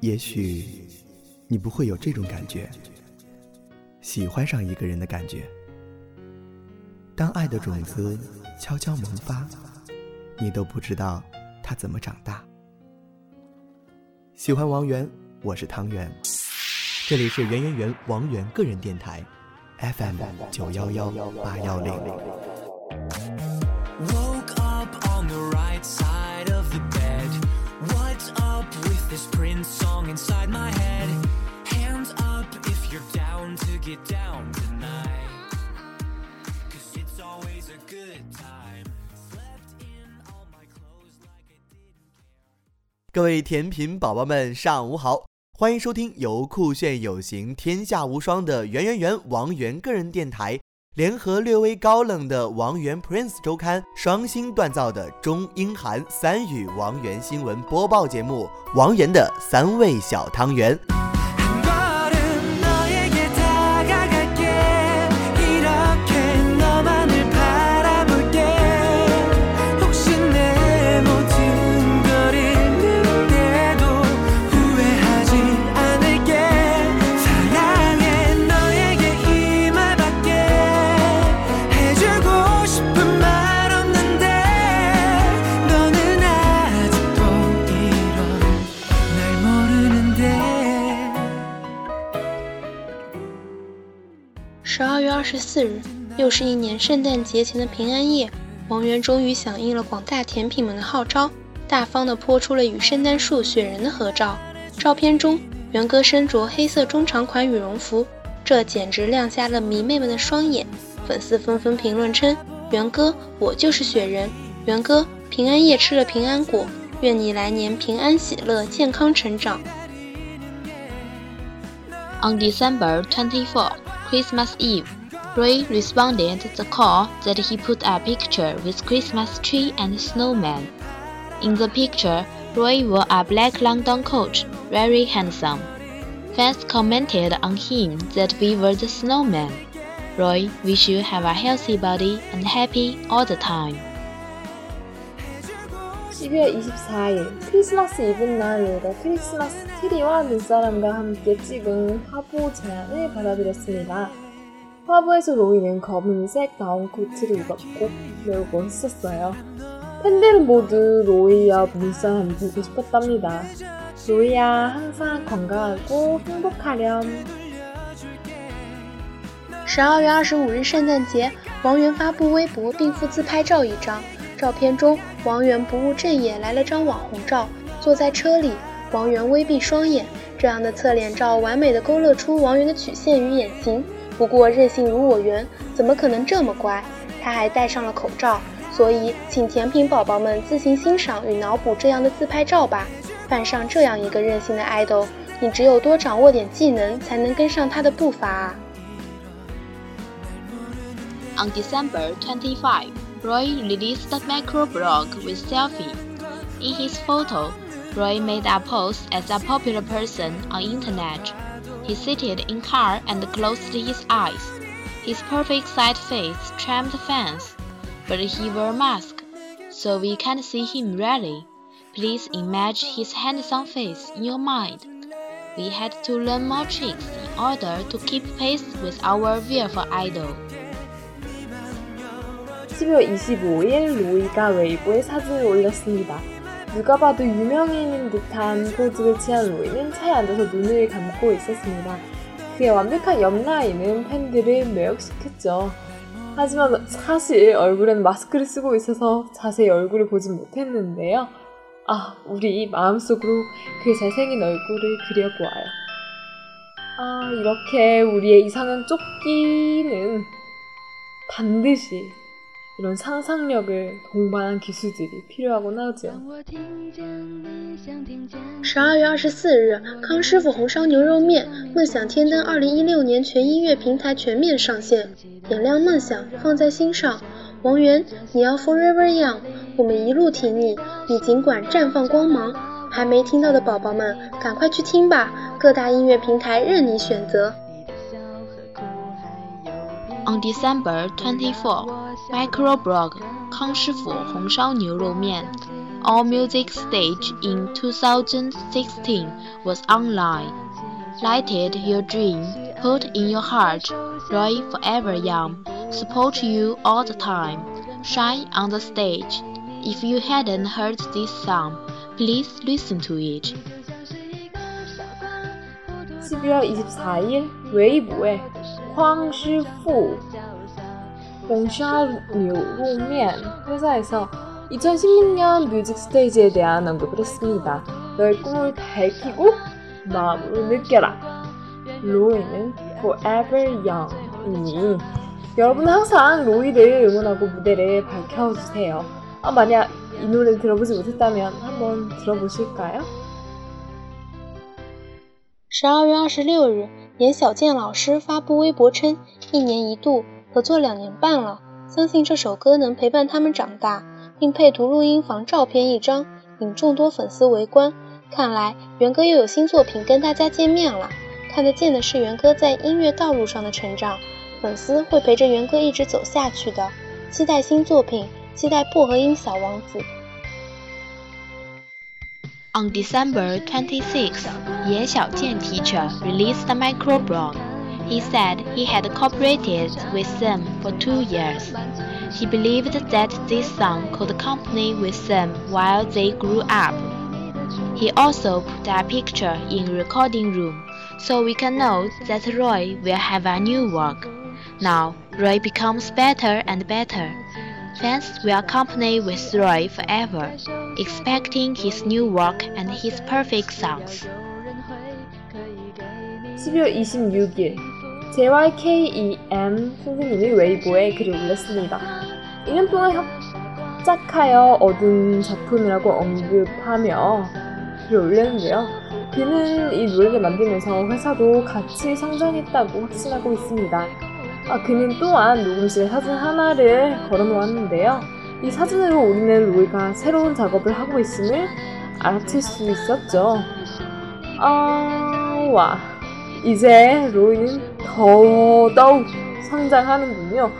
也许你不会有这种感觉，喜欢上一个人的感觉。当爱的种子悄悄萌发，你都不知道它怎么长大。喜欢王源，我是汤圆，这里是圆圆圆王源个人电台，FM 九幺幺八幺零。This prince song inside my head. Hands up if you're down to get down tonight. Cause it's always a good time. Slept in all my clothes like i didn't care. 各位甜品宝宝们上午好欢迎收听由酷炫有型天下无双的圆圆圆王源个人电台联合略微高冷的王源 Prince 周刊双星锻造的中英韩三语王源新闻播报节目《王源的三味小汤圆》。十二月二十四日，又是一年圣诞节前的平安夜，王源终于响应了广大甜品们的号召，大方地泼出了与圣诞树、雪人的合照。照片中，源哥身着黑色中长款羽绒服，这简直亮瞎了迷妹们的双眼。粉丝纷纷评论称：“源哥，我就是雪人。源哥，平安夜吃了平安果，愿你来年平安喜乐、健康成长。” On December twenty-four. Christmas Eve, Roy responded the call that he put a picture with Christmas tree and snowman. In the picture, Roy wore a black London coat, very handsome. Fans commented on him that we were the snowman. Roy, we should have a healthy body and happy all the time. 12월 24일 크리스마스 이브날 로가 크리스마스 트리와 눈사람과 함께 찍은 화보 제안을 받아들였습니다. 화보에서 로이는 검은색 다운 코트를 입었고 매우 멋있었어요. 팬들은 모두 로이와 눈사람이 보고 싶었답니다. 로이야 항상 건강하고 행복하렴. 12月25日圣诞节，王源发布微博并附自拍照一张。 照片中，王源不务正业来了张网红照，坐在车里，王源微闭双眼，这样的侧脸照完美的勾勒出王源的曲线与眼型。不过任性如我源，怎么可能这么乖？他还戴上了口罩，所以请甜品宝宝们自行欣赏与脑补这样的自拍照吧。扮上这样一个任性的爱豆，你只有多掌握点技能，才能跟上他的步伐啊！On December twenty-five. Roy released a microblog with selfie. In his photo, Roy made a pose as a popular person on internet. He seated in car and closed his eyes. His perfect side face charmed fans, but he wore mask, so we can't see him really. Please imagine his handsome face in your mind. We had to learn more tricks in order to keep pace with our beautiful idol. 12월 25일 로이가 웨이보에 사진을 올렸습니다. 누가 봐도 유명인인 듯한 포즈를 취한 로이는 차에 앉아서 눈을 감고 있었습니다. 그의 완벽한 옆라인은 팬들을 매혹시켰죠. 하지만 사실 얼굴에는 마스크를 쓰고 있어서 자세히 얼굴을 보진 못했는데요. 아, 우리 마음속으로 그의 잘생긴 얼굴을 그려보아요. 아, 이렇게 우리의 이상형 쫓기는 반드시 이런 상상력을 동반한 기술들이 필요하곤 하죠. 十二月二十四日，康师傅红烧牛肉面《梦想天灯》二零一六年全音乐平台全面上线，点亮梦想，放在心上。王源，你要 forever young，我们一路挺你，你尽管绽放光芒。还没听到的宝宝们，赶快去听吧，各大音乐平台任你选择。 On December 24, microblog Kang Shifu Hong Shao Niu Rou Mian, all music stage in 2016 was online. Lighted your dream, put in your heart, Roy forever young, support you all the time, shine on the stage. If you hadn't heard this song, please listen to it. 11월 24일 웨이브에 황 시푸 공샤 뉴루면 회사에서 2016년 뮤직 스테이지에 대한 언급을 했습니다. 너의 꿈을 밝히고 마음으로 느껴라. 로이는 Forever Young이니 여러분은 항상 로이를 응원하고 무대를 밝혀주세요. 아, 만약 이 노래를 들어보지 못했다면 한번 들어보실까요? 12月26日，严小健老师发布微博称，一年一度合作两年半了，相信这首歌能陪伴他们长大，并配图录音房照片一张，引众多粉丝围观。看来元哥又有新作品跟大家见面了，看得见的是元哥在音乐道路上的成长，粉丝会陪着元哥一直走下去的。期待新作品，期待薄荷音小王子。On December 26, Ye Xiaojian teacher released a microblog. He said he had cooperated with them for two years. He believed that this song could accompany with them while they grew up. He also put a picture in recording room so we can know that Roy will have a new work. Now Roy becomes better and better. Fans will accompany with Roy forever, expecting his new work and his perfect songs. 12월 26일 JYKEM 선생님이 웨이보에 글을 올렸습니다. 1년 동안 협작하여 얻은 작품이라고 언급하며 글을 올렸는데요. 그는 이 노래를 만들면서 회사도 같이 성장했다고 확신하고 있습니다. 아, 그는 또한 녹음실 사진 하나를 걸어놓았는데요. 이 사진으로 우리는 로이가 새로운 작업을 하고 있음을 알아챌 수 있었죠. 아, 와. 이제 로이는 더더욱 성장하는군요.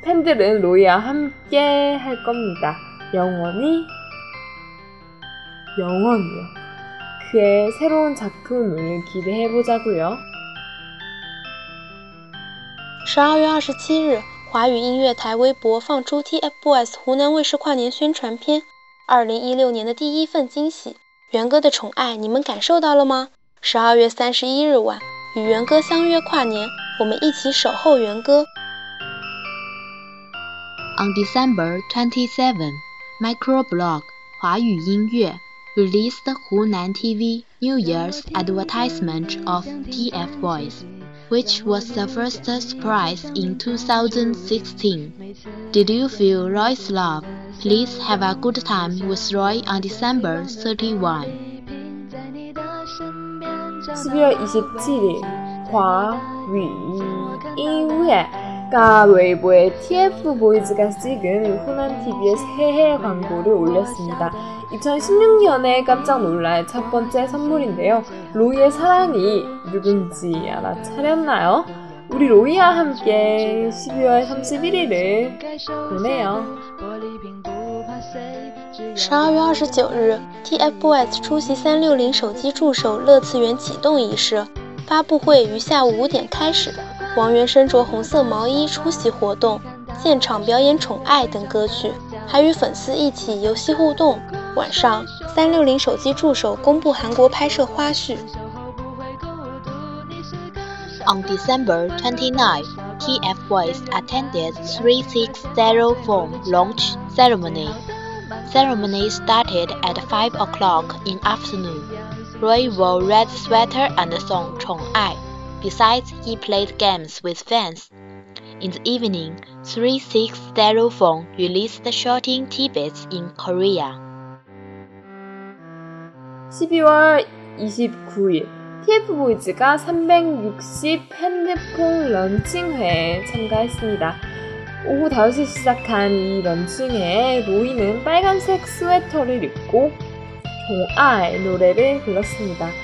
팬들은 로이와 함께 할 겁니다. 영원히, 영원히요. 그의 새로운 작품을 기대해보자고요. 十二月二十七日，华语音乐台微博放出 TFBOYS 湖南卫视跨年宣传片，二零一六年的第一份惊喜。元哥的宠爱，你们感受到了吗？十二月三十一日晚，与元哥相约跨年，我们一起守候元哥。On December 27, Microblog 华语音乐 released 湖南 TV New Year's advertisement of TF Boys, which was the first surprise in 2016. Did you feel Roy's love? Please have a good time with Roy on December 31. 12월 27일华语音乐 가 웨이보에 TF 보이즈가 찍은 후난 TV의 새해 광고를 올렸습니다. 2016년에 깜짝 놀랄 첫 번째 선물인데요. 로이의 사랑이 누군지 알아차렸나요? 우리 로이와 함께 12월 31일을 보내요. 十二月二十九日，TFBOYS 出席三六零手机助手乐次元启动仪式，发布会于下午五点开始。 王源身着红色毛衣出席活动，现场表演《宠爱》等歌曲，还与粉丝一起游戏互动。晚上，三六零手机助手公布韩国拍摄花絮。On December 29, TF Boys attended 360 Phone launch ceremony. Ceremony started at 5 o'clock in afternoon. Roy wore red sweater and sang 宠爱. Besides, he played games with fans. In the evening, 360 Phone released shooting tidbits in Korea. 12월 29일 TF보이즈가 360 핸드폰 런칭회에 참가했습니다. 오후 5시 시작한 이 런칭회에 로이는 빨간색 스웨터를 입고 종아의 노래를 불렀습니다.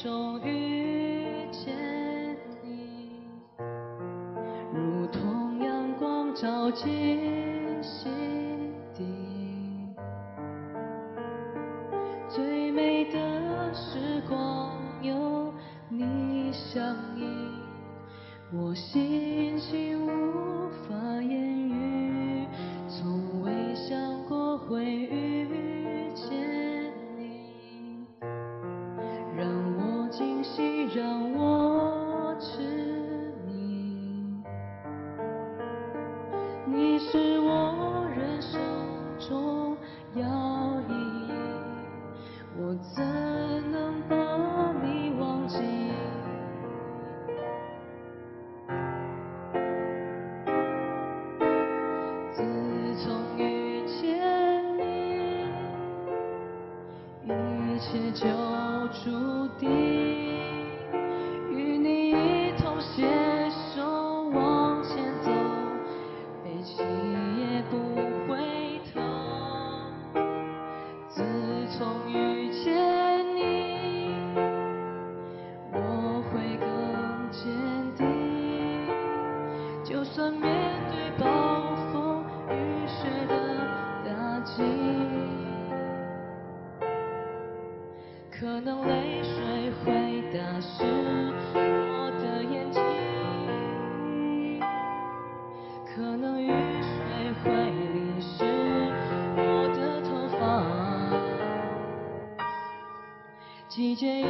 中遇见你，如同阳光照进心。dear. 可能雨水会淋湿我的头发。季节一